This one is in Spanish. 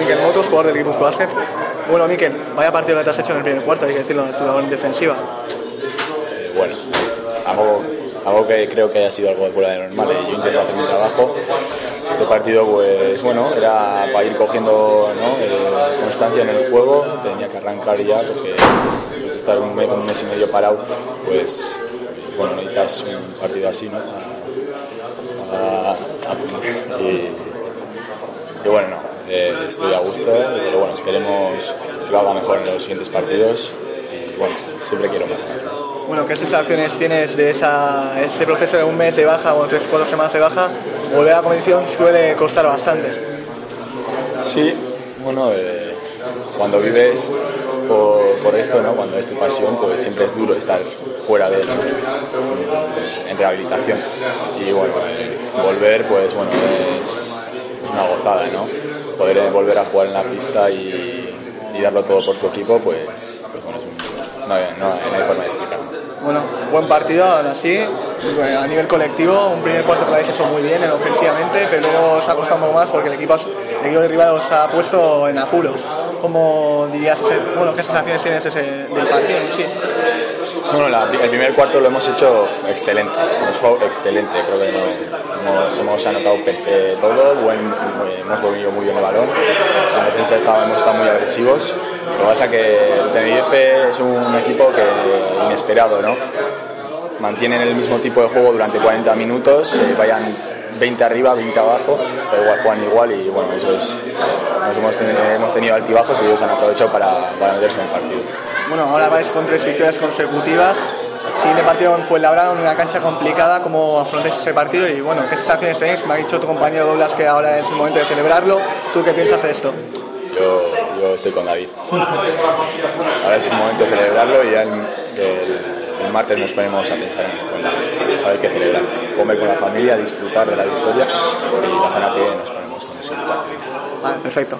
Miquel Motos, jugador del equipo Basket. Bueno, Miquel, vaya partido que te has hecho en el primer cuarto, hay que decirlo, tu labor en defensiva. Eh, bueno, algo, algo que creo que haya sido algo de fuera de normal. eh. Yo intento hacer mi trabajo. Este partido, pues bueno, era para ir cogiendo eh, constancia en el juego. Tenía que arrancar ya porque después de estar un mes, y medio parado, pues bueno, necesitas un partido así, ¿no? A- a- y bueno, no, eh, estoy a gusto, pero bueno, esperemos que lo haga mejor en los siguientes partidos. Y bueno, siempre quiero mejorar. Bueno, ¿qué sensaciones tienes de esa, ese proceso de un mes de baja o tres, cuatro semanas de baja? Volver a la competición suele costar bastante. Sí, bueno, eh, cuando vives por, por esto, ¿no? cuando es tu pasión, pues siempre es duro estar fuera de en rehabilitación. Y bueno, eh, volver, pues bueno, es una gozada, ¿no? Poder eh, volver a jugar en la pista y, y darlo todo por tu equipo, pues, pues bueno, es un- no, no, no hay forma de explicarlo. Bueno, buen partido, aún así, eh, a nivel colectivo, un primer cuarto que lo habéis hecho muy bien en ofensivamente, pero luego os ha costado un poco más porque el equipo, el equipo rival os ha puesto en apuros. ¿Cómo dirías, ese, bueno, qué sensaciones tienes ese, del partido sí? Bueno, la- el primer cuarto lo hemos hecho excelente, hemos jugado excelente, creo que hemos, hemos, hemos anotado pe- todo, buen, muy- hemos dominado muy bien el balón, en defensa estaba- hemos estado muy agresivos, lo que pasa es que el Tenerife es un equipo que inesperado, ¿no? Mantienen el mismo tipo de juego durante 40 minutos, eh, vayan 20 arriba, 20 abajo, pero igual juegan igual y bueno, eso es, nos hemos tenido, hemos tenido altibajos y ellos han aprovechado para, para meterse en el partido. Bueno, ahora vais con tres victorias consecutivas. Siguiente partido en Fuenlabrada, en una cancha complicada. ¿Cómo afrontáis ese partido? Y bueno, ¿qué sensaciones tenéis? Me ha dicho tu compañero Douglas que ahora es el momento de celebrarlo. ¿Tú qué piensas de esto? Yo, yo estoy con David. Ahora es el momento de celebrarlo y ya el, el- el martes nos ponemos a pensar en bueno, hay que celebrar. Comer con la familia, disfrutar de la victoria y la semana que nos ponemos con eso. Vale, perfecto.